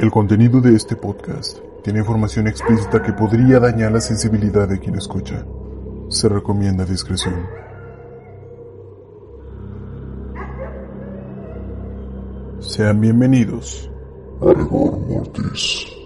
El contenido de este podcast tiene información explícita que podría dañar la sensibilidad de quien escucha. Se recomienda discreción. Sean bienvenidos a Rigor Mortis.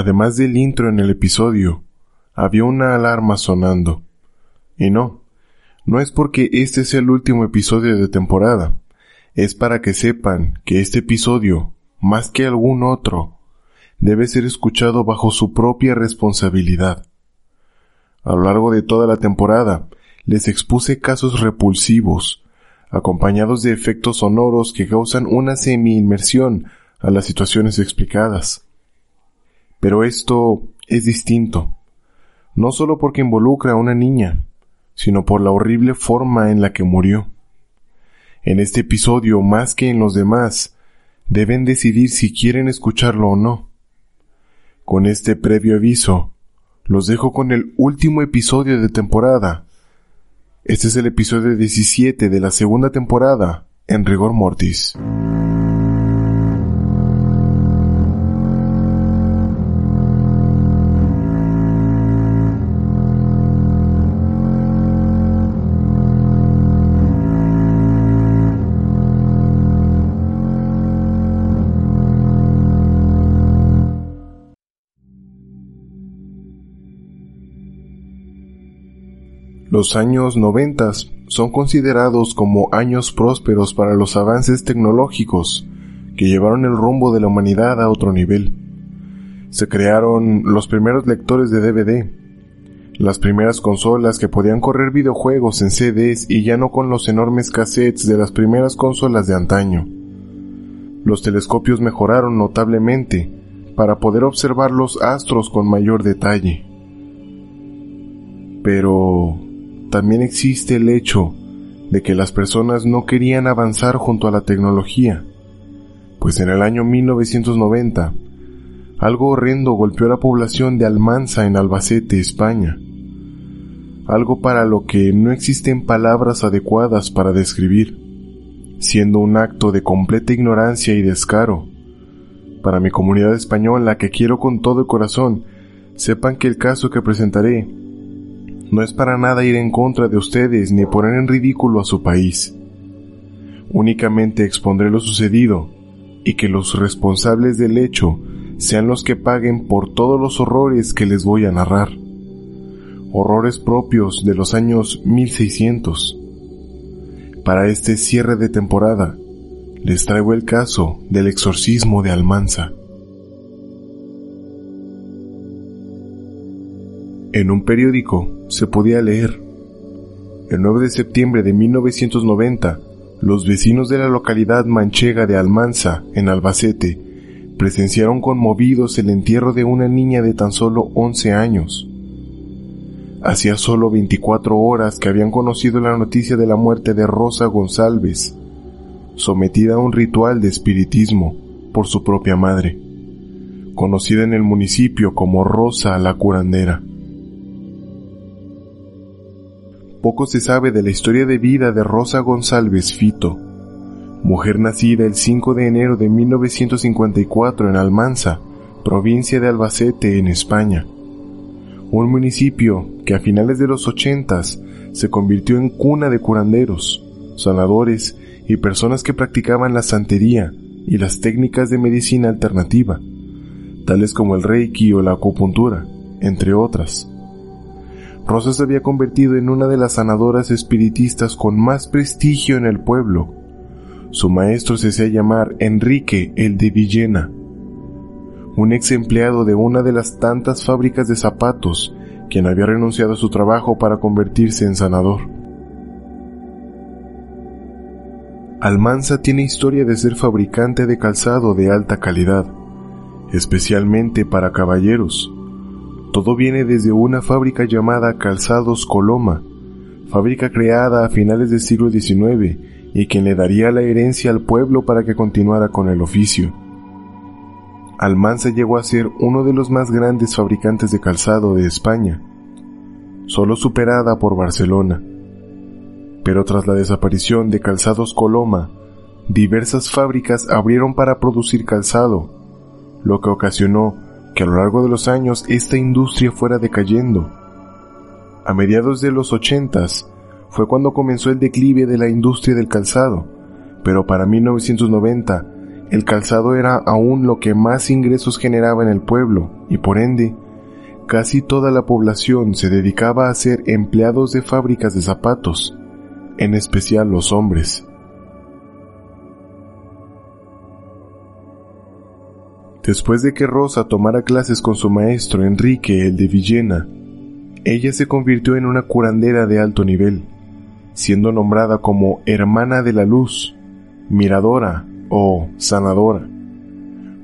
Además del intro en el episodio, había una alarma sonando. Y no, no es porque este sea el último episodio de temporada, es para que sepan que este episodio, más que algún otro, debe ser escuchado bajo su propia responsabilidad. A lo largo de toda la temporada, les expuse casos repulsivos, acompañados de efectos sonoros que causan una semi-inmersión a las situaciones explicadas. Pero esto es distinto, no solo porque involucra a una niña, sino por la horrible forma en la que murió. En este episodio, más que en los demás, deben decidir si quieren escucharlo o no. Con este previo aviso, los dejo con el último episodio de temporada. Este es el episodio 17 de la segunda temporada en Rigor Mortis. Los años noventas son considerados como años prósperos para los avances tecnológicos que llevaron el rumbo de la humanidad a otro nivel. Se crearon los primeros lectores de DVD, las primeras consolas que podían correr videojuegos en CDs y ya no con los enormes cassettes de las primeras consolas de antaño. Los telescopios mejoraron notablemente para poder observar los astros con mayor detalle. Pero también existe el hecho de que las personas no querían avanzar junto a la tecnología, pues en el año 1990 algo horrendo golpeó a la población de Almanza en Albacete, España. Algo para lo que no existen palabras adecuadas para describir, siendo un acto de completa ignorancia y descaro. Para mi comunidad española que quiero con todo el corazón, sepan que el caso que presentaré no es para nada ir en contra de ustedes ni poner en ridículo a su país. Únicamente expondré lo sucedido y que los responsables del hecho sean los que paguen por todos los horrores que les voy a narrar. Horrores propios de los años 1600. Para este cierre de temporada, les traigo el caso del exorcismo de Almanza. En un periódico se podía leer. El 9 de septiembre de 1990, los vecinos de la localidad manchega de Almanza, en Albacete, presenciaron conmovidos el entierro de una niña de tan solo 11 años. Hacía solo 24 horas que habían conocido la noticia de la muerte de Rosa González, sometida a un ritual de espiritismo por su propia madre, conocida en el municipio como Rosa la curandera. Poco se sabe de la historia de vida de Rosa González Fito, mujer nacida el 5 de enero de 1954 en Almanza, provincia de Albacete, en España. Un municipio que a finales de los ochentas se convirtió en cuna de curanderos, sanadores y personas que practicaban la santería y las técnicas de medicina alternativa, tales como el reiki o la acupuntura, entre otras. Rosa se había convertido en una de las sanadoras espiritistas con más prestigio en el pueblo. Su maestro se hacía llamar Enrique el de Villena, un ex empleado de una de las tantas fábricas de zapatos, quien había renunciado a su trabajo para convertirse en sanador. Almanza tiene historia de ser fabricante de calzado de alta calidad, especialmente para caballeros, todo viene desde una fábrica llamada Calzados Coloma, fábrica creada a finales del siglo XIX y quien le daría la herencia al pueblo para que continuara con el oficio. Almanza llegó a ser uno de los más grandes fabricantes de calzado de España, solo superada por Barcelona. Pero tras la desaparición de Calzados Coloma, diversas fábricas abrieron para producir calzado, lo que ocasionó que a lo largo de los años esta industria fuera decayendo. A mediados de los ochentas fue cuando comenzó el declive de la industria del calzado, pero para 1990 el calzado era aún lo que más ingresos generaba en el pueblo y por ende casi toda la población se dedicaba a ser empleados de fábricas de zapatos, en especial los hombres. Después de que Rosa tomara clases con su maestro Enrique el de Villena, ella se convirtió en una curandera de alto nivel, siendo nombrada como hermana de la luz, miradora o sanadora,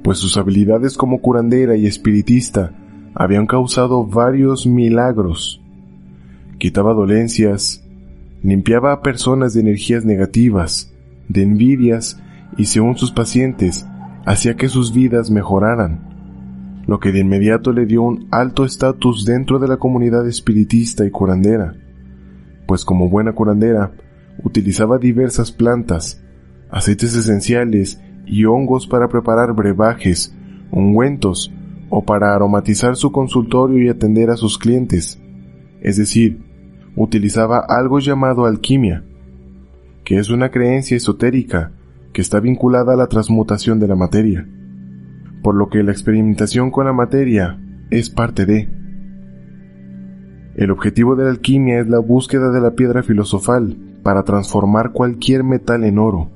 pues sus habilidades como curandera y espiritista habían causado varios milagros. Quitaba dolencias, limpiaba a personas de energías negativas, de envidias y según sus pacientes, hacía que sus vidas mejoraran, lo que de inmediato le dio un alto estatus dentro de la comunidad espiritista y curandera, pues como buena curandera, utilizaba diversas plantas, aceites esenciales y hongos para preparar brebajes, ungüentos o para aromatizar su consultorio y atender a sus clientes. Es decir, utilizaba algo llamado alquimia, que es una creencia esotérica que está vinculada a la transmutación de la materia, por lo que la experimentación con la materia es parte de. El objetivo de la alquimia es la búsqueda de la piedra filosofal para transformar cualquier metal en oro.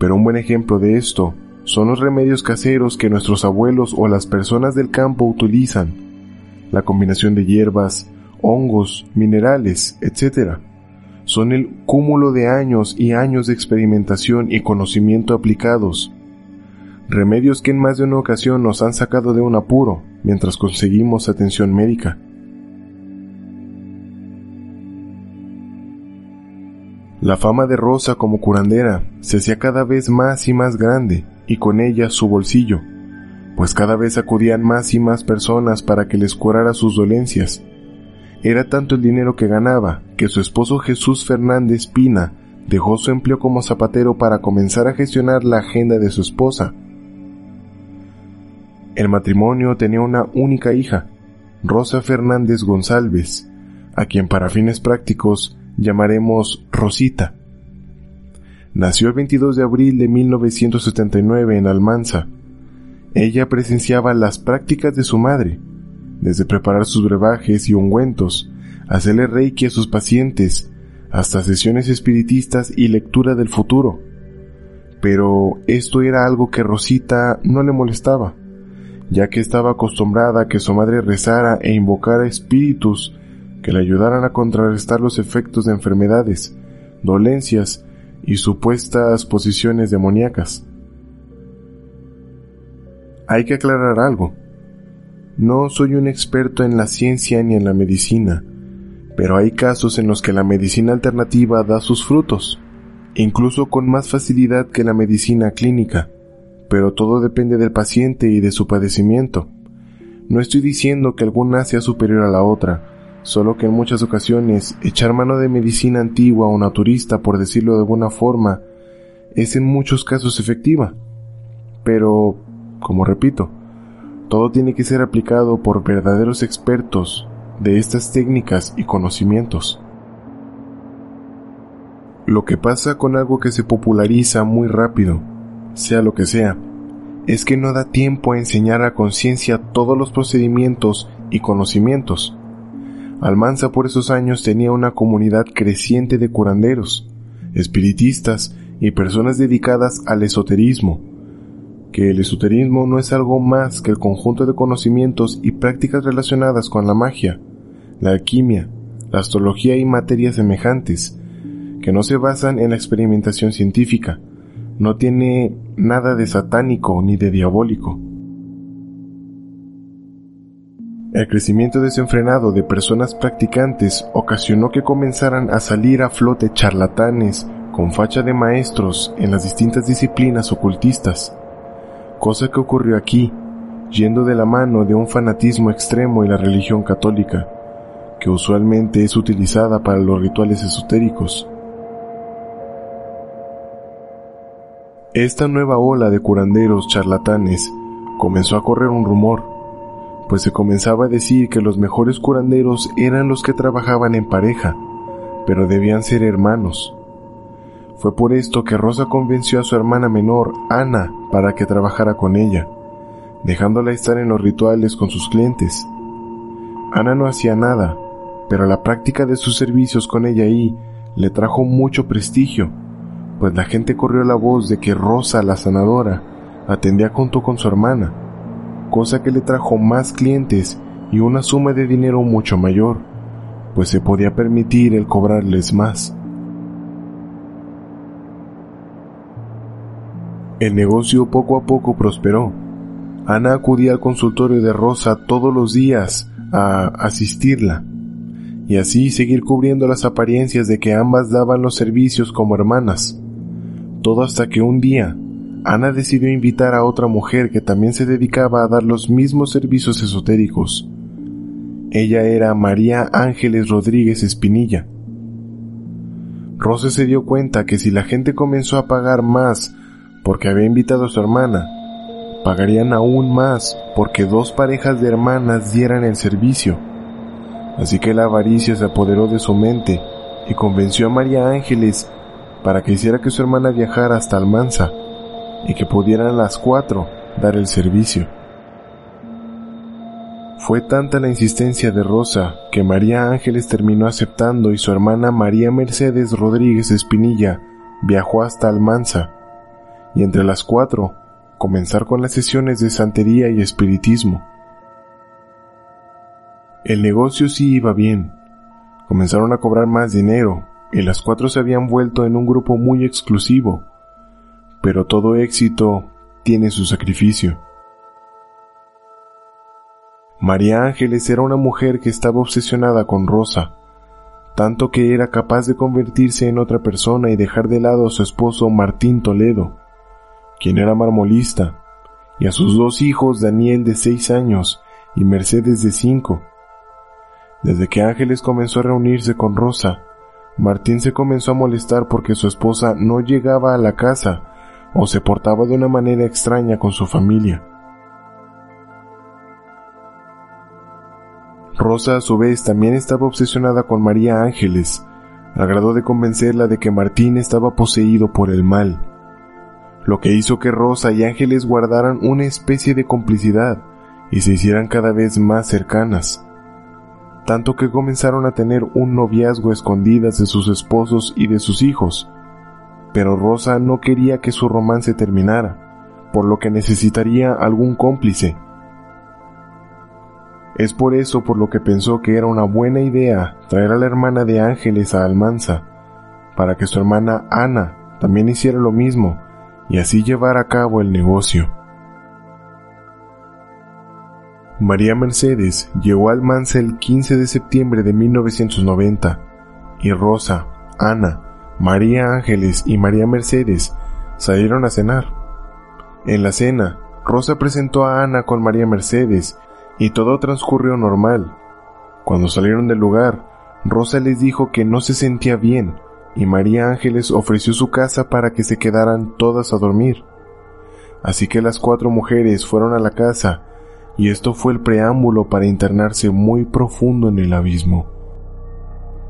Pero un buen ejemplo de esto son los remedios caseros que nuestros abuelos o las personas del campo utilizan, la combinación de hierbas, hongos, minerales, etc. Son el cúmulo de años y años de experimentación y conocimiento aplicados. Remedios que en más de una ocasión nos han sacado de un apuro mientras conseguimos atención médica. La fama de Rosa como curandera se hacía cada vez más y más grande, y con ella su bolsillo, pues cada vez acudían más y más personas para que les curara sus dolencias. Era tanto el dinero que ganaba que su esposo Jesús Fernández Pina dejó su empleo como zapatero para comenzar a gestionar la agenda de su esposa. El matrimonio tenía una única hija, Rosa Fernández González, a quien para fines prácticos llamaremos Rosita. Nació el 22 de abril de 1979 en Almanza. Ella presenciaba las prácticas de su madre, desde preparar sus brebajes y ungüentos, hacerle reiki a sus pacientes, hasta sesiones espiritistas y lectura del futuro. Pero esto era algo que Rosita no le molestaba, ya que estaba acostumbrada a que su madre rezara e invocara espíritus que le ayudaran a contrarrestar los efectos de enfermedades, dolencias y supuestas posiciones demoníacas. Hay que aclarar algo. No soy un experto en la ciencia ni en la medicina, pero hay casos en los que la medicina alternativa da sus frutos, incluso con más facilidad que la medicina clínica, pero todo depende del paciente y de su padecimiento. No estoy diciendo que alguna sea superior a la otra, solo que en muchas ocasiones echar mano de medicina antigua o naturista, por decirlo de alguna forma, es en muchos casos efectiva. Pero, como repito, todo tiene que ser aplicado por verdaderos expertos de estas técnicas y conocimientos. Lo que pasa con algo que se populariza muy rápido, sea lo que sea, es que no da tiempo a enseñar a conciencia todos los procedimientos y conocimientos. Almanza por esos años tenía una comunidad creciente de curanderos, espiritistas y personas dedicadas al esoterismo, que el esoterismo no es algo más que el conjunto de conocimientos y prácticas relacionadas con la magia, la alquimia, la astrología y materias semejantes, que no se basan en la experimentación científica, no tiene nada de satánico ni de diabólico. El crecimiento desenfrenado de personas practicantes ocasionó que comenzaran a salir a flote charlatanes con facha de maestros en las distintas disciplinas ocultistas, cosa que ocurrió aquí, yendo de la mano de un fanatismo extremo y la religión católica, que usualmente es utilizada para los rituales esotéricos. Esta nueva ola de curanderos charlatanes comenzó a correr un rumor, pues se comenzaba a decir que los mejores curanderos eran los que trabajaban en pareja, pero debían ser hermanos. Fue por esto que Rosa convenció a su hermana menor, Ana, para que trabajara con ella, dejándola estar en los rituales con sus clientes. Ana no hacía nada, pero la práctica de sus servicios con ella ahí le trajo mucho prestigio, pues la gente corrió la voz de que Rosa, la sanadora, atendía junto con su hermana, cosa que le trajo más clientes y una suma de dinero mucho mayor, pues se podía permitir el cobrarles más. El negocio poco a poco prosperó. Ana acudía al consultorio de Rosa todos los días a asistirla y así seguir cubriendo las apariencias de que ambas daban los servicios como hermanas. Todo hasta que un día Ana decidió invitar a otra mujer que también se dedicaba a dar los mismos servicios esotéricos. Ella era María Ángeles Rodríguez Espinilla. Rosa se dio cuenta que si la gente comenzó a pagar más porque había invitado a su hermana, pagarían aún más porque dos parejas de hermanas dieran el servicio. Así que la avaricia se apoderó de su mente y convenció a María Ángeles para que hiciera que su hermana viajara hasta Almanza y que pudieran las cuatro dar el servicio. Fue tanta la insistencia de Rosa que María Ángeles terminó aceptando y su hermana María Mercedes Rodríguez Espinilla viajó hasta Almanza y entre las cuatro comenzar con las sesiones de santería y espiritismo. El negocio sí iba bien. Comenzaron a cobrar más dinero y las cuatro se habían vuelto en un grupo muy exclusivo. Pero todo éxito tiene su sacrificio. María Ángeles era una mujer que estaba obsesionada con Rosa, tanto que era capaz de convertirse en otra persona y dejar de lado a su esposo Martín Toledo, quien era marmolista, y a sus dos hijos Daniel de seis años y Mercedes de cinco. Desde que Ángeles comenzó a reunirse con Rosa, Martín se comenzó a molestar porque su esposa no llegaba a la casa o se portaba de una manera extraña con su familia. Rosa a su vez también estaba obsesionada con María Ángeles, al grado de convencerla de que Martín estaba poseído por el mal, lo que hizo que Rosa y Ángeles guardaran una especie de complicidad y se hicieran cada vez más cercanas tanto que comenzaron a tener un noviazgo escondidas de sus esposos y de sus hijos. Pero Rosa no quería que su romance terminara, por lo que necesitaría algún cómplice. Es por eso por lo que pensó que era una buena idea traer a la hermana de Ángeles a Almanza, para que su hermana Ana también hiciera lo mismo y así llevar a cabo el negocio. María Mercedes llegó al Almanza el 15 de septiembre de 1990 y Rosa, Ana, María Ángeles y María Mercedes salieron a cenar. En la cena, Rosa presentó a Ana con María Mercedes y todo transcurrió normal. Cuando salieron del lugar, Rosa les dijo que no se sentía bien y María Ángeles ofreció su casa para que se quedaran todas a dormir. Así que las cuatro mujeres fueron a la casa y esto fue el preámbulo para internarse muy profundo en el abismo.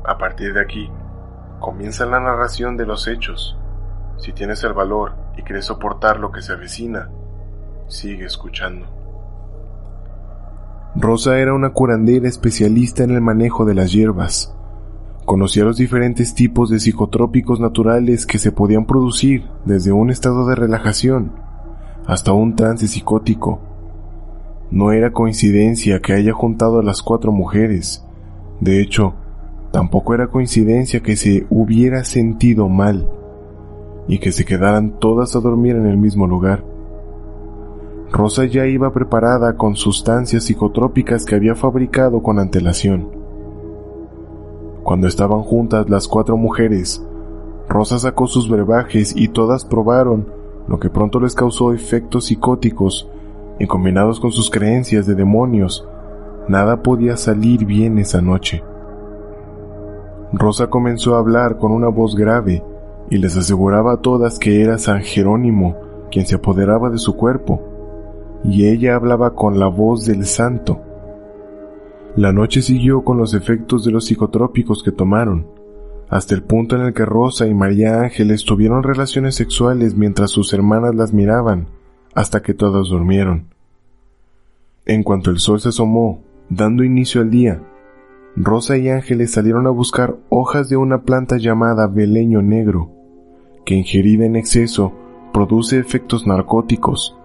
A partir de aquí, comienza la narración de los hechos. Si tienes el valor y quieres soportar lo que se avecina, sigue escuchando. Rosa era una curandera especialista en el manejo de las hierbas. Conocía los diferentes tipos de psicotrópicos naturales que se podían producir desde un estado de relajación hasta un trance psicótico no era coincidencia que haya juntado a las cuatro mujeres. De hecho, tampoco era coincidencia que se hubiera sentido mal y que se quedaran todas a dormir en el mismo lugar. Rosa ya iba preparada con sustancias psicotrópicas que había fabricado con antelación. Cuando estaban juntas las cuatro mujeres, Rosa sacó sus brebajes y todas probaron lo que pronto les causó efectos psicóticos y combinados con sus creencias de demonios, nada podía salir bien esa noche. Rosa comenzó a hablar con una voz grave y les aseguraba a todas que era San Jerónimo quien se apoderaba de su cuerpo, y ella hablaba con la voz del santo. La noche siguió con los efectos de los psicotrópicos que tomaron, hasta el punto en el que Rosa y María Ángeles tuvieron relaciones sexuales mientras sus hermanas las miraban, hasta que todas durmieron. En cuanto el sol se asomó, dando inicio al día, Rosa y Ángeles salieron a buscar hojas de una planta llamada beleño negro, que ingerida en exceso produce efectos narcóticos,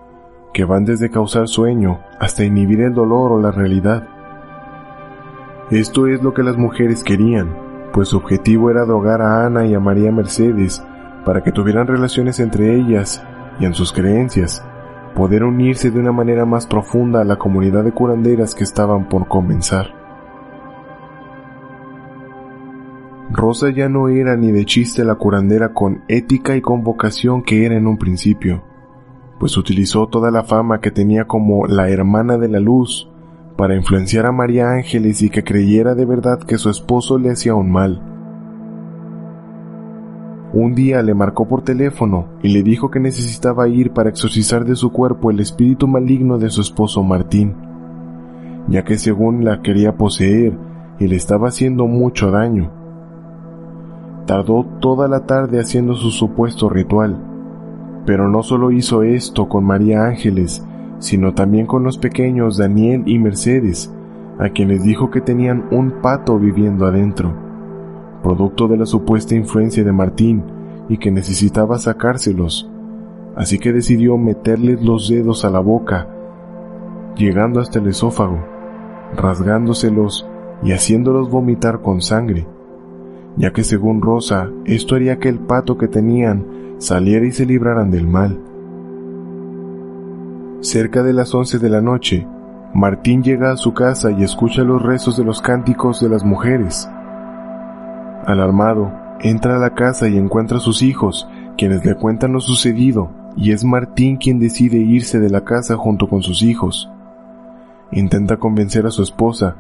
que van desde causar sueño hasta inhibir el dolor o la realidad. Esto es lo que las mujeres querían, pues su objetivo era drogar a Ana y a María Mercedes para que tuvieran relaciones entre ellas y en sus creencias, poder unirse de una manera más profunda a la comunidad de curanderas que estaban por comenzar. Rosa ya no era ni de chiste la curandera con ética y con vocación que era en un principio, pues utilizó toda la fama que tenía como la hermana de la luz para influenciar a María Ángeles y que creyera de verdad que su esposo le hacía un mal. Un día le marcó por teléfono y le dijo que necesitaba ir para exorcizar de su cuerpo el espíritu maligno de su esposo Martín, ya que según la quería poseer y le estaba haciendo mucho daño. Tardó toda la tarde haciendo su supuesto ritual, pero no solo hizo esto con María Ángeles, sino también con los pequeños Daniel y Mercedes, a quienes dijo que tenían un pato viviendo adentro producto de la supuesta influencia de Martín y que necesitaba sacárselos, así que decidió meterles los dedos a la boca, llegando hasta el esófago, rasgándoselos y haciéndolos vomitar con sangre, ya que según Rosa esto haría que el pato que tenían saliera y se libraran del mal. Cerca de las once de la noche, Martín llega a su casa y escucha los rezos de los cánticos de las mujeres, Alarmado, entra a la casa y encuentra a sus hijos, quienes le cuentan lo sucedido, y es Martín quien decide irse de la casa junto con sus hijos. Intenta convencer a su esposa,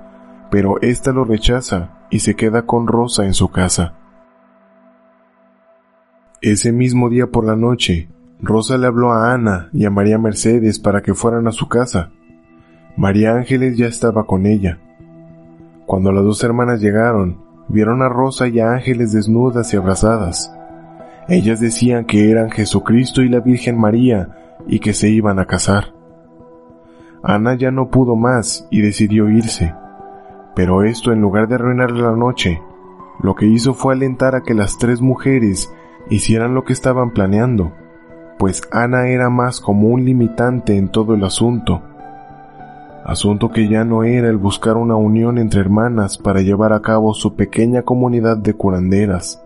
pero ésta lo rechaza y se queda con Rosa en su casa. Ese mismo día por la noche, Rosa le habló a Ana y a María Mercedes para que fueran a su casa. María Ángeles ya estaba con ella. Cuando las dos hermanas llegaron, vieron a Rosa y a ángeles desnudas y abrazadas. Ellas decían que eran Jesucristo y la Virgen María y que se iban a casar. Ana ya no pudo más y decidió irse, pero esto en lugar de arruinarle la noche, lo que hizo fue alentar a que las tres mujeres hicieran lo que estaban planeando, pues Ana era más como un limitante en todo el asunto asunto que ya no era el buscar una unión entre hermanas para llevar a cabo su pequeña comunidad de curanderas,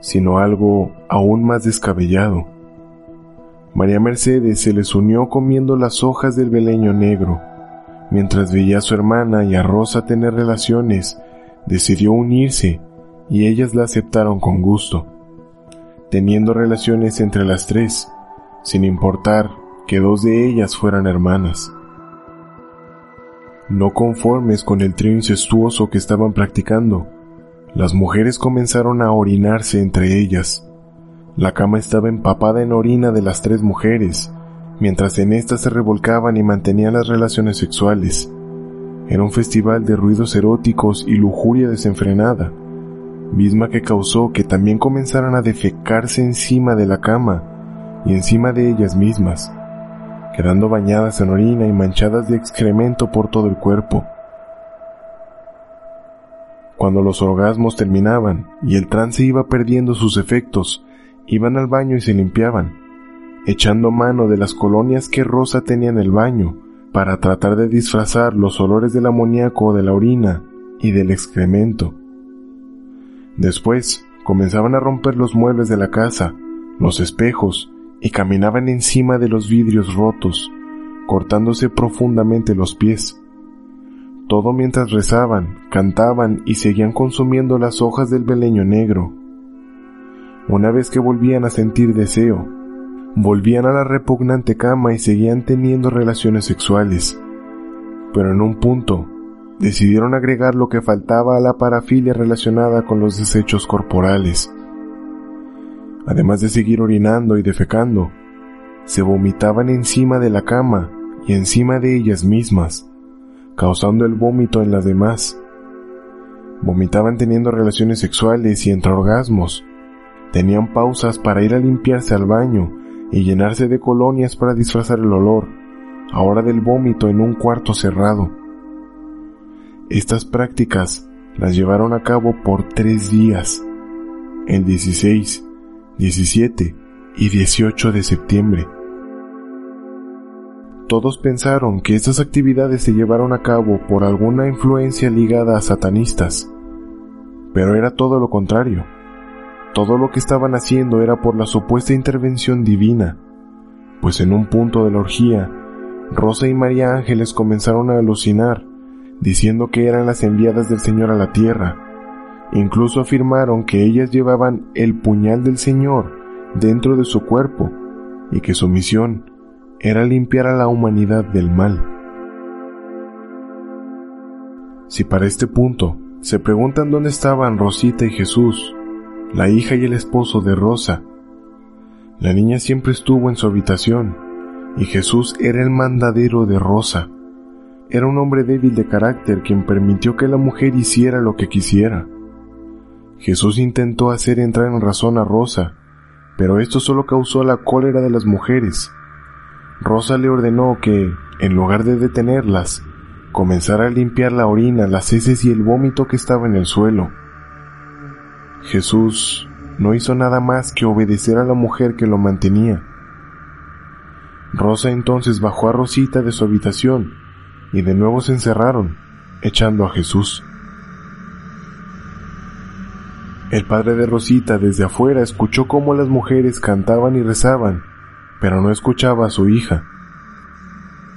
sino algo aún más descabellado. María Mercedes se les unió comiendo las hojas del beleño negro. Mientras veía a su hermana y a Rosa tener relaciones, decidió unirse y ellas la aceptaron con gusto, teniendo relaciones entre las tres, sin importar que dos de ellas fueran hermanas. No conformes con el trío incestuoso que estaban practicando, las mujeres comenzaron a orinarse entre ellas. La cama estaba empapada en orina de las tres mujeres, mientras en éstas se revolcaban y mantenían las relaciones sexuales. Era un festival de ruidos eróticos y lujuria desenfrenada, misma que causó que también comenzaran a defecarse encima de la cama y encima de ellas mismas quedando bañadas en orina y manchadas de excremento por todo el cuerpo. Cuando los orgasmos terminaban y el trance iba perdiendo sus efectos, iban al baño y se limpiaban, echando mano de las colonias que Rosa tenía en el baño para tratar de disfrazar los olores del amoníaco de la orina y del excremento. Después comenzaban a romper los muebles de la casa, los espejos y caminaban encima de los vidrios rotos, cortándose profundamente los pies. Todo mientras rezaban, cantaban y seguían consumiendo las hojas del beleño negro. una vez que volvían a sentir deseo, volvían a la repugnante cama y seguían teniendo relaciones sexuales. Pero en un punto, decidieron agregar lo que faltaba a la parafilia relacionada con los desechos corporales. Además de seguir orinando y defecando, se vomitaban encima de la cama y encima de ellas mismas, causando el vómito en las demás. Vomitaban teniendo relaciones sexuales y entre orgasmos. Tenían pausas para ir a limpiarse al baño y llenarse de colonias para disfrazar el olor, ahora del vómito en un cuarto cerrado. Estas prácticas las llevaron a cabo por tres días, el 16, 17 y 18 de septiembre. Todos pensaron que estas actividades se llevaron a cabo por alguna influencia ligada a satanistas, pero era todo lo contrario. Todo lo que estaban haciendo era por la supuesta intervención divina, pues en un punto de la orgía, Rosa y María Ángeles comenzaron a alucinar, diciendo que eran las enviadas del Señor a la tierra. Incluso afirmaron que ellas llevaban el puñal del Señor dentro de su cuerpo y que su misión era limpiar a la humanidad del mal. Si para este punto se preguntan dónde estaban Rosita y Jesús, la hija y el esposo de Rosa, la niña siempre estuvo en su habitación y Jesús era el mandadero de Rosa. Era un hombre débil de carácter quien permitió que la mujer hiciera lo que quisiera. Jesús intentó hacer entrar en razón a Rosa, pero esto solo causó la cólera de las mujeres. Rosa le ordenó que, en lugar de detenerlas, comenzara a limpiar la orina, las heces y el vómito que estaba en el suelo. Jesús no hizo nada más que obedecer a la mujer que lo mantenía. Rosa entonces bajó a Rosita de su habitación y de nuevo se encerraron, echando a Jesús. El padre de Rosita desde afuera escuchó cómo las mujeres cantaban y rezaban, pero no escuchaba a su hija.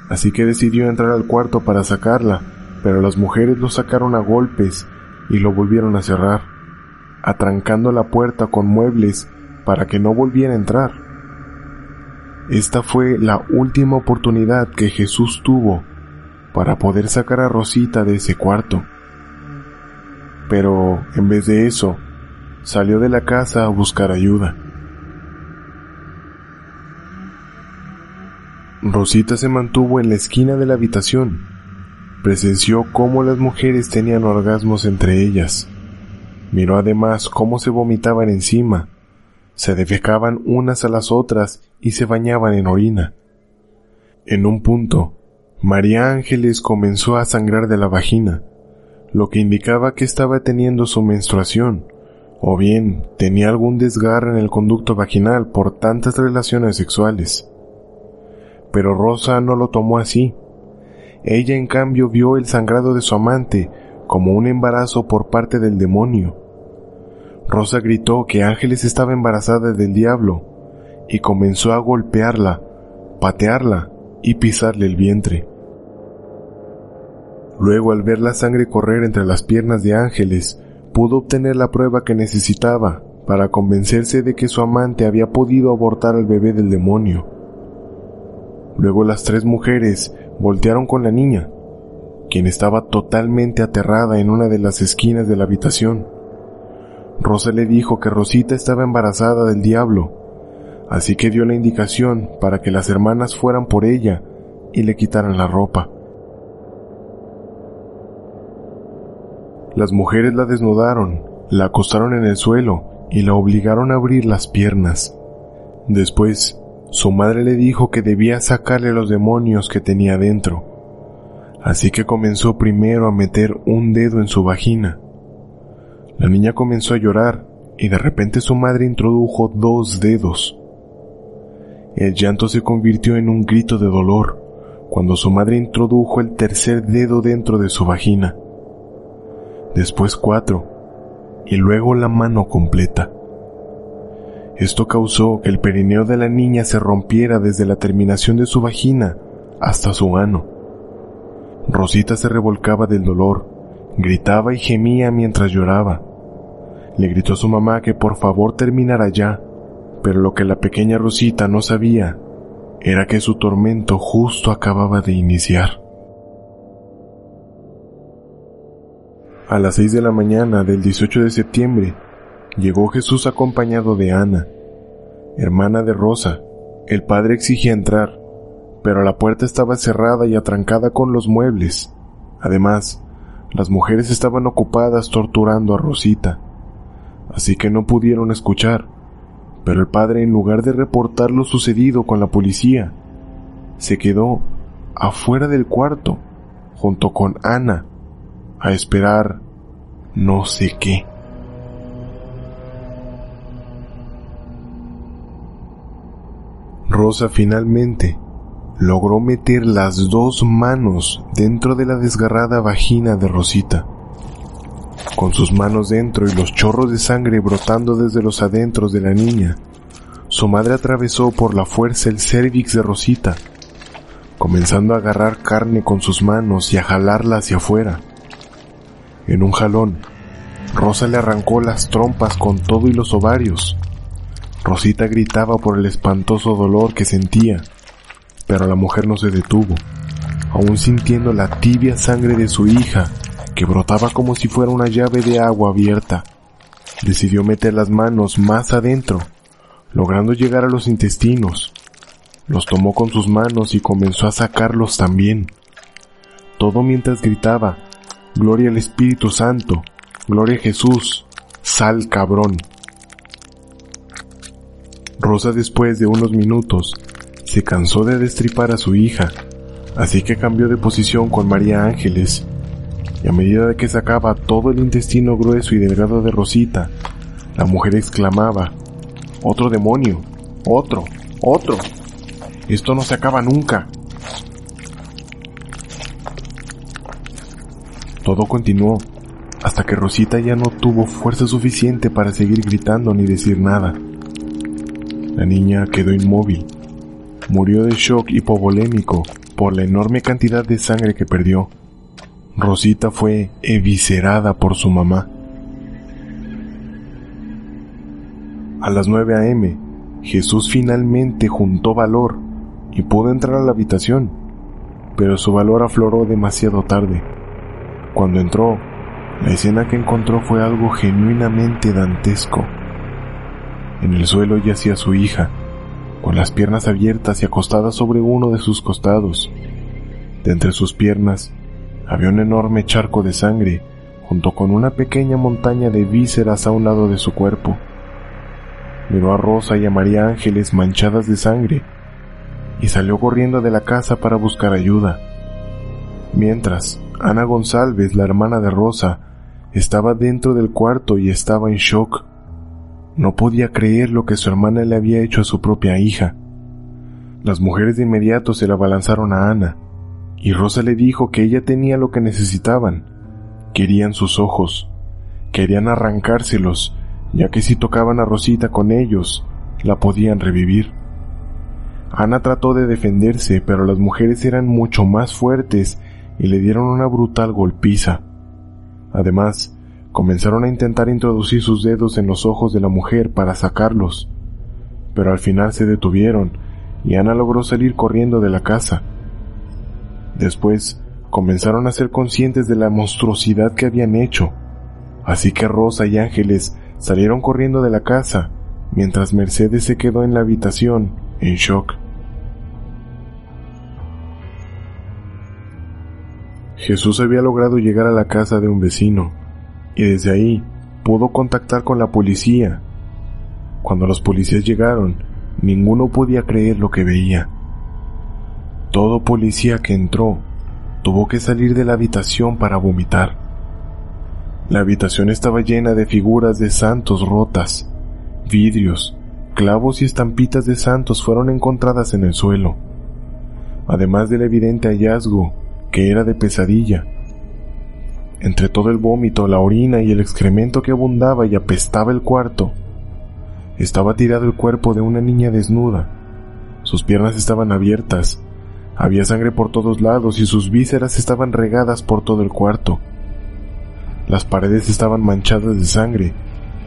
Así que decidió entrar al cuarto para sacarla, pero las mujeres lo sacaron a golpes y lo volvieron a cerrar, atrancando la puerta con muebles para que no volviera a entrar. Esta fue la última oportunidad que Jesús tuvo para poder sacar a Rosita de ese cuarto. Pero en vez de eso, salió de la casa a buscar ayuda. Rosita se mantuvo en la esquina de la habitación. Presenció cómo las mujeres tenían orgasmos entre ellas. Miró además cómo se vomitaban encima, se defecaban unas a las otras y se bañaban en orina. En un punto, María Ángeles comenzó a sangrar de la vagina, lo que indicaba que estaba teniendo su menstruación o bien tenía algún desgarre en el conducto vaginal por tantas relaciones sexuales. Pero Rosa no lo tomó así. Ella en cambio vio el sangrado de su amante como un embarazo por parte del demonio. Rosa gritó que Ángeles estaba embarazada del diablo y comenzó a golpearla, patearla y pisarle el vientre. Luego al ver la sangre correr entre las piernas de Ángeles, pudo obtener la prueba que necesitaba para convencerse de que su amante había podido abortar al bebé del demonio. Luego las tres mujeres voltearon con la niña, quien estaba totalmente aterrada en una de las esquinas de la habitación. Rosa le dijo que Rosita estaba embarazada del diablo, así que dio la indicación para que las hermanas fueran por ella y le quitaran la ropa. Las mujeres la desnudaron, la acostaron en el suelo y la obligaron a abrir las piernas. Después, su madre le dijo que debía sacarle los demonios que tenía dentro. Así que comenzó primero a meter un dedo en su vagina. La niña comenzó a llorar y de repente su madre introdujo dos dedos. El llanto se convirtió en un grito de dolor cuando su madre introdujo el tercer dedo dentro de su vagina después cuatro, y luego la mano completa. Esto causó que el perineo de la niña se rompiera desde la terminación de su vagina hasta su ano. Rosita se revolcaba del dolor, gritaba y gemía mientras lloraba. Le gritó a su mamá que por favor terminara ya, pero lo que la pequeña Rosita no sabía era que su tormento justo acababa de iniciar. A las seis de la mañana del 18 de septiembre, llegó Jesús acompañado de Ana, hermana de Rosa. El padre exigía entrar, pero la puerta estaba cerrada y atrancada con los muebles. Además, las mujeres estaban ocupadas torturando a Rosita, así que no pudieron escuchar. Pero el padre, en lugar de reportar lo sucedido con la policía, se quedó afuera del cuarto, junto con Ana, a esperar no sé qué. Rosa finalmente logró meter las dos manos dentro de la desgarrada vagina de Rosita. Con sus manos dentro y los chorros de sangre brotando desde los adentros de la niña, su madre atravesó por la fuerza el cérvix de Rosita, comenzando a agarrar carne con sus manos y a jalarla hacia afuera. En un jalón, Rosa le arrancó las trompas con todo y los ovarios. Rosita gritaba por el espantoso dolor que sentía pero la mujer no se detuvo, aún sintiendo la tibia sangre de su hija, que brotaba como si fuera una llave de agua abierta. Decidió meter las manos más adentro, logrando llegar a los intestinos. Los tomó con sus manos y comenzó a sacarlos también. Todo mientras gritaba, Gloria al Espíritu Santo, Gloria a Jesús, sal cabrón. Rosa después de unos minutos se cansó de destripar a su hija, así que cambió de posición con María Ángeles, y a medida que sacaba todo el intestino grueso y delgado de Rosita, la mujer exclamaba, Otro demonio, otro, otro. Esto no se acaba nunca. Todo continuó hasta que Rosita ya no tuvo fuerza suficiente para seguir gritando ni decir nada. La niña quedó inmóvil, murió de shock hipovolémico por la enorme cantidad de sangre que perdió. Rosita fue eviscerada por su mamá. A las 9 a.m., Jesús finalmente juntó valor y pudo entrar a la habitación, pero su valor afloró demasiado tarde. Cuando entró, la escena que encontró fue algo genuinamente dantesco. En el suelo yacía su hija, con las piernas abiertas y acostada sobre uno de sus costados. De entre sus piernas había un enorme charco de sangre, junto con una pequeña montaña de vísceras a un lado de su cuerpo. Miró a Rosa y a María Ángeles manchadas de sangre y salió corriendo de la casa para buscar ayuda. Mientras, Ana González, la hermana de Rosa, estaba dentro del cuarto y estaba en shock. No podía creer lo que su hermana le había hecho a su propia hija. Las mujeres de inmediato se la abalanzaron a Ana, y Rosa le dijo que ella tenía lo que necesitaban. Querían sus ojos, querían arrancárselos, ya que si tocaban a Rosita con ellos, la podían revivir. Ana trató de defenderse, pero las mujeres eran mucho más fuertes y le dieron una brutal golpiza. Además, Comenzaron a intentar introducir sus dedos en los ojos de la mujer para sacarlos, pero al final se detuvieron y Ana logró salir corriendo de la casa. Después comenzaron a ser conscientes de la monstruosidad que habían hecho, así que Rosa y Ángeles salieron corriendo de la casa, mientras Mercedes se quedó en la habitación en shock. Jesús había logrado llegar a la casa de un vecino, y desde ahí pudo contactar con la policía. Cuando los policías llegaron, ninguno podía creer lo que veía. Todo policía que entró tuvo que salir de la habitación para vomitar. La habitación estaba llena de figuras de santos rotas, vidrios, clavos y estampitas de santos fueron encontradas en el suelo, además del evidente hallazgo que era de pesadilla entre todo el vómito, la orina y el excremento que abundaba y apestaba el cuarto, estaba tirado el cuerpo de una niña desnuda. Sus piernas estaban abiertas, había sangre por todos lados y sus vísceras estaban regadas por todo el cuarto. Las paredes estaban manchadas de sangre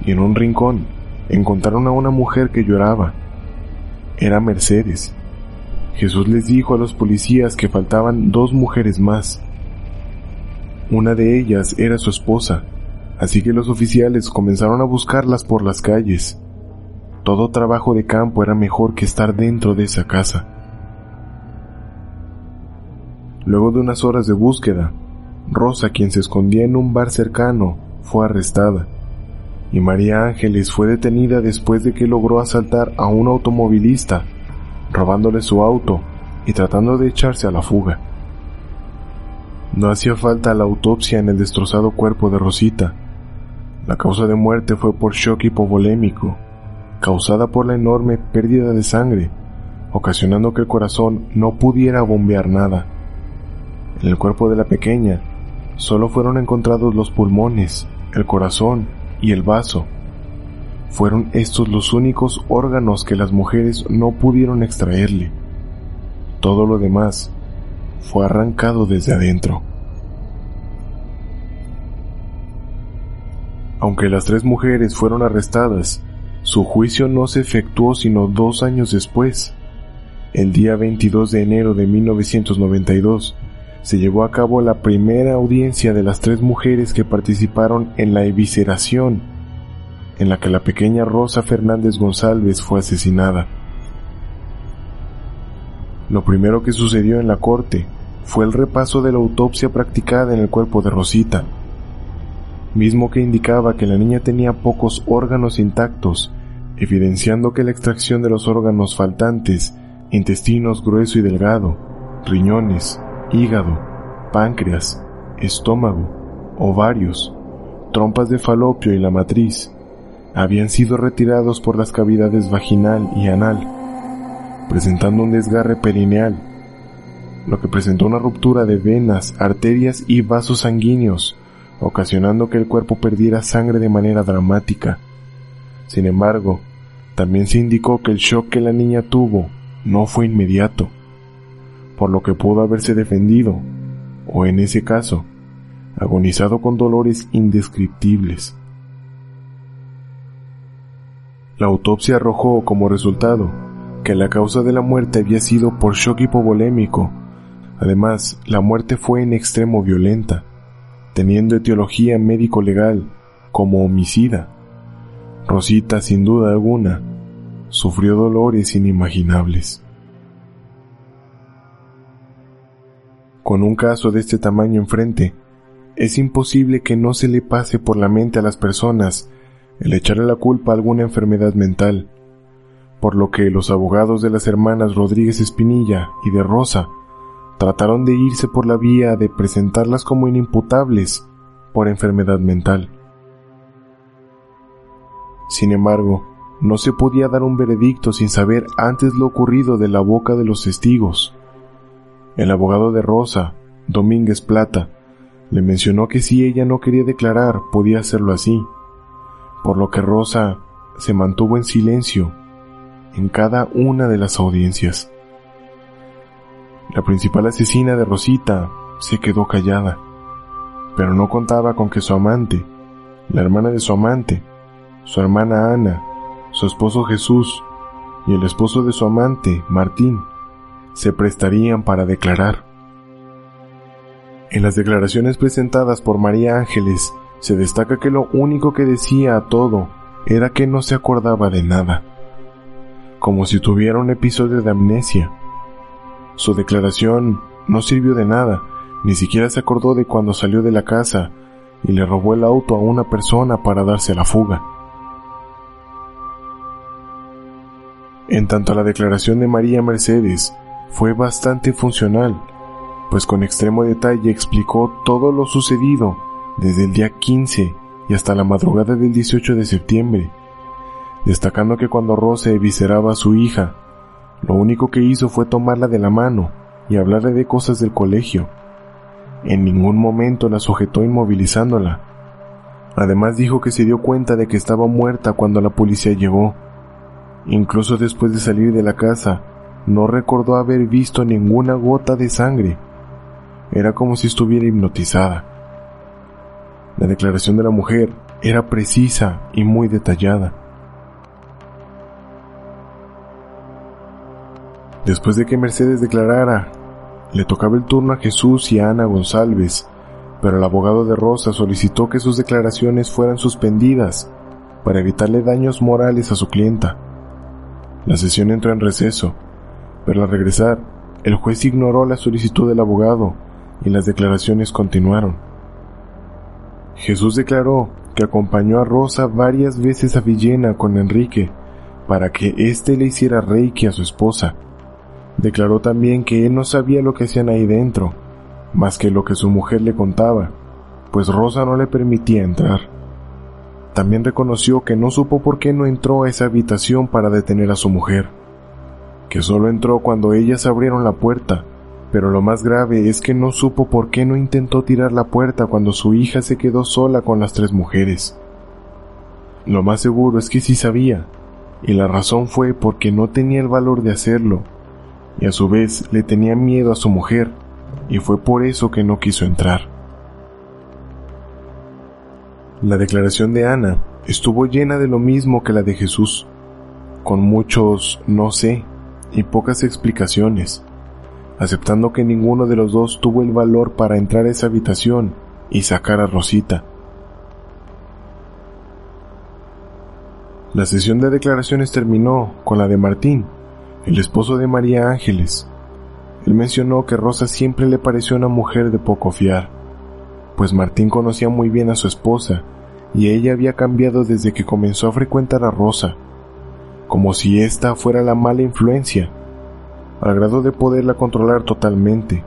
y en un rincón encontraron a una mujer que lloraba. Era Mercedes. Jesús les dijo a los policías que faltaban dos mujeres más. Una de ellas era su esposa, así que los oficiales comenzaron a buscarlas por las calles. Todo trabajo de campo era mejor que estar dentro de esa casa. Luego de unas horas de búsqueda, Rosa, quien se escondía en un bar cercano, fue arrestada, y María Ángeles fue detenida después de que logró asaltar a un automovilista, robándole su auto y tratando de echarse a la fuga. No hacía falta la autopsia en el destrozado cuerpo de Rosita. La causa de muerte fue por shock hipovolémico, causada por la enorme pérdida de sangre, ocasionando que el corazón no pudiera bombear nada. En el cuerpo de la pequeña solo fueron encontrados los pulmones, el corazón y el vaso. Fueron estos los únicos órganos que las mujeres no pudieron extraerle. Todo lo demás fue arrancado desde adentro. Aunque las tres mujeres fueron arrestadas, su juicio no se efectuó sino dos años después. El día 22 de enero de 1992 se llevó a cabo la primera audiencia de las tres mujeres que participaron en la evisceración, en la que la pequeña Rosa Fernández González fue asesinada. Lo primero que sucedió en la corte fue el repaso de la autopsia practicada en el cuerpo de Rosita, mismo que indicaba que la niña tenía pocos órganos intactos, evidenciando que la extracción de los órganos faltantes, intestinos grueso y delgado, riñones, hígado, páncreas, estómago, ovarios, trompas de falopio y la matriz, habían sido retirados por las cavidades vaginal y anal, presentando un desgarre perineal, lo que presentó una ruptura de venas, arterias y vasos sanguíneos, ocasionando que el cuerpo perdiera sangre de manera dramática. Sin embargo, también se indicó que el shock que la niña tuvo no fue inmediato, por lo que pudo haberse defendido, o en ese caso, agonizado con dolores indescriptibles. La autopsia arrojó como resultado que la causa de la muerte había sido por shock hipovolémico. Además, la muerte fue en extremo violenta, teniendo etiología médico-legal como homicida. Rosita, sin duda alguna, sufrió dolores inimaginables. Con un caso de este tamaño enfrente, es imposible que no se le pase por la mente a las personas el echarle la culpa a alguna enfermedad mental, por lo que los abogados de las hermanas Rodríguez Espinilla y de Rosa trataron de irse por la vía de presentarlas como inimputables por enfermedad mental. Sin embargo, no se podía dar un veredicto sin saber antes lo ocurrido de la boca de los testigos. El abogado de Rosa, Domínguez Plata, le mencionó que si ella no quería declarar podía hacerlo así, por lo que Rosa se mantuvo en silencio en cada una de las audiencias. La principal asesina de Rosita se quedó callada, pero no contaba con que su amante, la hermana de su amante, su hermana Ana, su esposo Jesús y el esposo de su amante, Martín, se prestarían para declarar. En las declaraciones presentadas por María Ángeles se destaca que lo único que decía a todo era que no se acordaba de nada, como si tuviera un episodio de amnesia. Su declaración no sirvió de nada, ni siquiera se acordó de cuando salió de la casa y le robó el auto a una persona para darse a la fuga. En tanto la declaración de María Mercedes fue bastante funcional, pues con extremo detalle explicó todo lo sucedido desde el día 15 y hasta la madrugada del 18 de septiembre, destacando que cuando Rose evisceraba a su hija, lo único que hizo fue tomarla de la mano y hablarle de cosas del colegio. En ningún momento la sujetó inmovilizándola. Además dijo que se dio cuenta de que estaba muerta cuando la policía llegó. Incluso después de salir de la casa, no recordó haber visto ninguna gota de sangre. Era como si estuviera hipnotizada. La declaración de la mujer era precisa y muy detallada. Después de que Mercedes declarara, le tocaba el turno a Jesús y a Ana González, pero el abogado de Rosa solicitó que sus declaraciones fueran suspendidas para evitarle daños morales a su clienta. La sesión entró en receso, pero regresar, el juez ignoró la solicitud del abogado y las declaraciones continuaron. Jesús declaró que acompañó a Rosa varias veces a Villena con Enrique para que éste le hiciera reiki a su esposa. Declaró también que él no sabía lo que hacían ahí dentro, más que lo que su mujer le contaba, pues Rosa no le permitía entrar. También reconoció que no supo por qué no entró a esa habitación para detener a su mujer, que solo entró cuando ellas abrieron la puerta pero lo más grave es que no supo por qué no intentó tirar la puerta cuando su hija se quedó sola con las tres mujeres. Lo más seguro es que sí sabía, y la razón fue porque no tenía el valor de hacerlo, y a su vez le tenía miedo a su mujer, y fue por eso que no quiso entrar. La declaración de Ana estuvo llena de lo mismo que la de Jesús, con muchos no sé y pocas explicaciones aceptando que ninguno de los dos tuvo el valor para entrar a esa habitación y sacar a Rosita. La sesión de declaraciones terminó con la de Martín, el esposo de María Ángeles. Él mencionó que Rosa siempre le pareció una mujer de poco fiar, pues Martín conocía muy bien a su esposa y ella había cambiado desde que comenzó a frecuentar a Rosa, como si ésta fuera la mala influencia al grado de poderla controlar totalmente.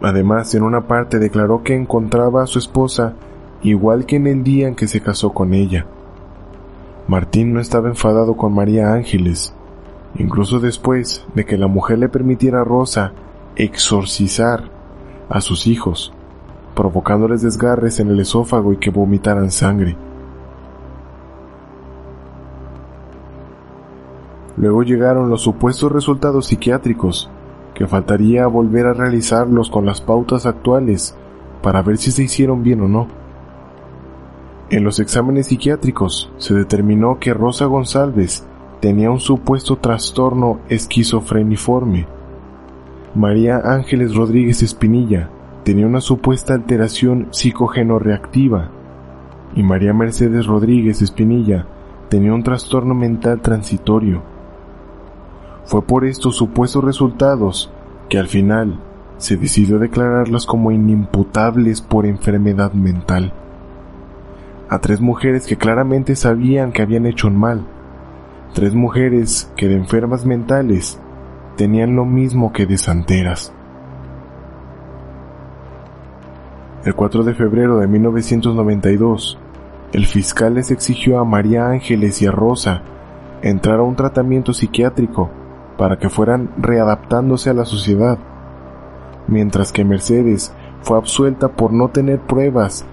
Además, en una parte declaró que encontraba a su esposa igual que en el día en que se casó con ella. Martín no estaba enfadado con María Ángeles, incluso después de que la mujer le permitiera a Rosa exorcizar a sus hijos, provocándoles desgarres en el esófago y que vomitaran sangre. Luego llegaron los supuestos resultados psiquiátricos, que faltaría volver a realizarlos con las pautas actuales para ver si se hicieron bien o no. En los exámenes psiquiátricos se determinó que Rosa González tenía un supuesto trastorno esquizofreniforme. María Ángeles Rodríguez Espinilla tenía una supuesta alteración psicogeno-reactiva y María Mercedes Rodríguez Espinilla tenía un trastorno mental transitorio. Fue por estos supuestos resultados que al final se decidió declararlas como inimputables por enfermedad mental. A tres mujeres que claramente sabían que habían hecho un mal. Tres mujeres que de enfermas mentales tenían lo mismo que de santeras. El 4 de febrero de 1992, el fiscal les exigió a María Ángeles y a Rosa entrar a un tratamiento psiquiátrico para que fueran readaptándose a la sociedad, mientras que Mercedes fue absuelta por no tener pruebas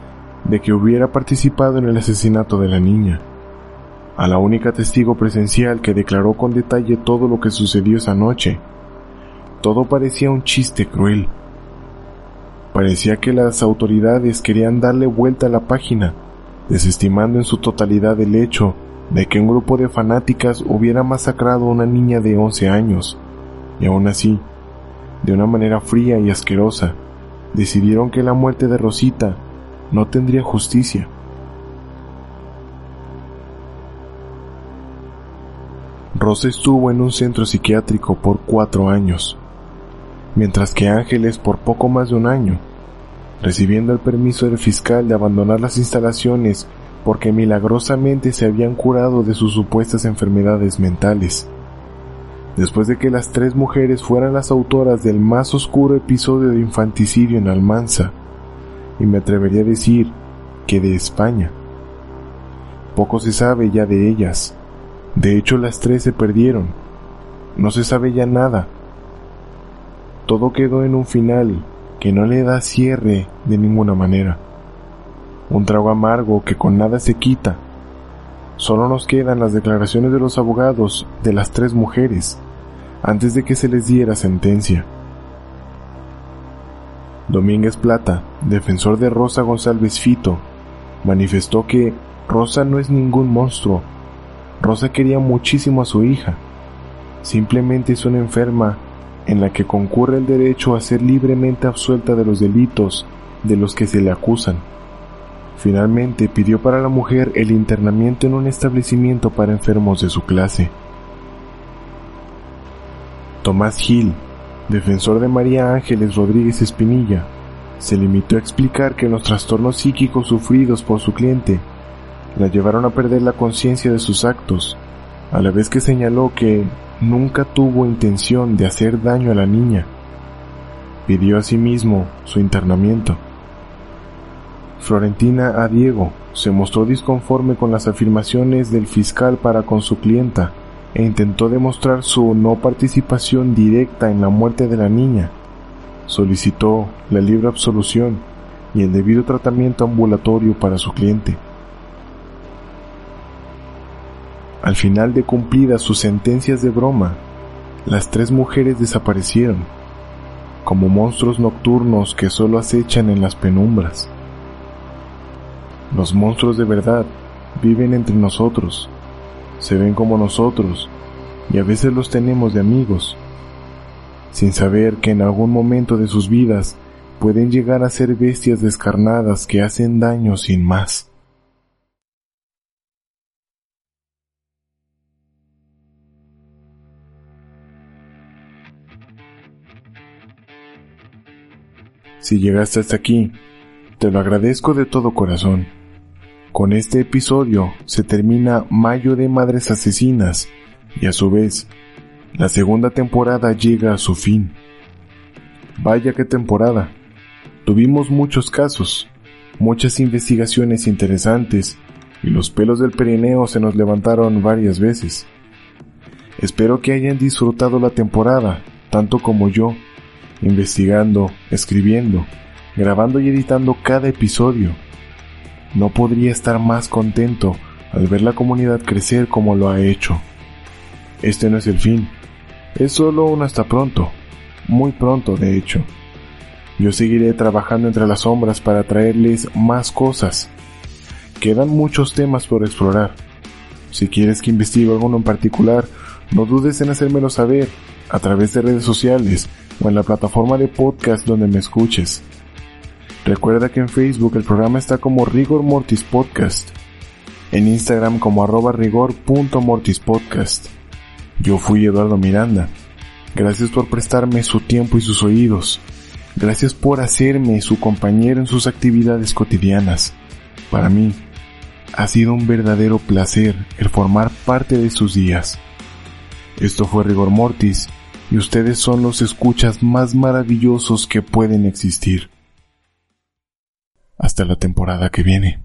de que hubiera participado en el asesinato de la niña. A la única testigo presencial que declaró con detalle todo lo que sucedió esa noche, todo parecía un chiste cruel. Parecía que las autoridades querían darle vuelta a la página, desestimando en su totalidad el hecho de que un grupo de fanáticas hubiera masacrado a una niña de 11 años, y aún así, de una manera fría y asquerosa, decidieron que la muerte de Rosita no tendría justicia. Rosa estuvo en un centro psiquiátrico por cuatro años, mientras que Ángeles por poco más de un año, recibiendo el permiso del fiscal de abandonar las instalaciones porque milagrosamente se habían curado de sus supuestas enfermedades mentales. Después de que las tres mujeres fueran las autoras del más oscuro episodio de infanticidio en Almanza, y me atrevería a decir que de España. Poco se sabe ya de ellas. De hecho, las tres se perdieron. No se sabe ya nada. Todo quedó en un final que no le da cierre de ninguna manera un trago amargo que con nada se quita. Solo nos quedan las declaraciones de los abogados de las tres mujeres antes de que se les diera sentencia. Domínguez Plata, defensor de Rosa González Fito, manifestó que Rosa no es ningún monstruo. Rosa quería muchísimo a su hija. Simplemente es una enferma en la que concurre el derecho a ser libremente absuelta de los delitos de los que se le acusan. Finalmente pidió para la mujer el internamiento en un establecimiento para enfermos de su clase. Tomás Gil, defensor de María Ángeles Rodríguez Espinilla, se limitó a explicar que los trastornos psíquicos sufridos por su cliente la llevaron a perder la conciencia de sus actos, a la vez que señaló que nunca tuvo intención de hacer daño a la niña. Pidió asimismo su internamiento. Florentina a Diego se mostró disconforme con las afirmaciones del fiscal para con su clienta e intentó demostrar su no participación directa en la muerte de la niña. Solicitó la libre absolución y el debido tratamiento ambulatorio para su cliente. Al final de cumplidas sus sentencias de broma, las tres mujeres desaparecieron, como monstruos nocturnos que solo acechan en las penumbras. Los monstruos de verdad viven entre nosotros, se ven como nosotros y a veces los tenemos de amigos, sin saber que en algún momento de sus vidas pueden llegar a ser bestias descarnadas que hacen daño sin más. Si llegaste hasta aquí, te lo agradezco de todo corazón. Con este episodio se termina Mayo de Madres Asesinas y a su vez, la segunda temporada llega a su fin. Vaya qué temporada. Tuvimos muchos casos, muchas investigaciones interesantes y los pelos del perineo se nos levantaron varias veces. Espero que hayan disfrutado la temporada, tanto como yo, investigando, escribiendo, grabando y editando cada episodio. No podría estar más contento al ver la comunidad crecer como lo ha hecho. Este no es el fin, es solo un hasta pronto, muy pronto de hecho. Yo seguiré trabajando entre las sombras para traerles más cosas. Quedan muchos temas por explorar. Si quieres que investigue alguno en particular, no dudes en hacérmelo saber a través de redes sociales o en la plataforma de podcast donde me escuches. Recuerda que en Facebook el programa está como Rigor Mortis Podcast, en Instagram como arroba rigor.mortispodcast. Yo fui Eduardo Miranda. Gracias por prestarme su tiempo y sus oídos. Gracias por hacerme su compañero en sus actividades cotidianas. Para mí, ha sido un verdadero placer el formar parte de sus días. Esto fue Rigor Mortis y ustedes son los escuchas más maravillosos que pueden existir. Hasta la temporada que viene.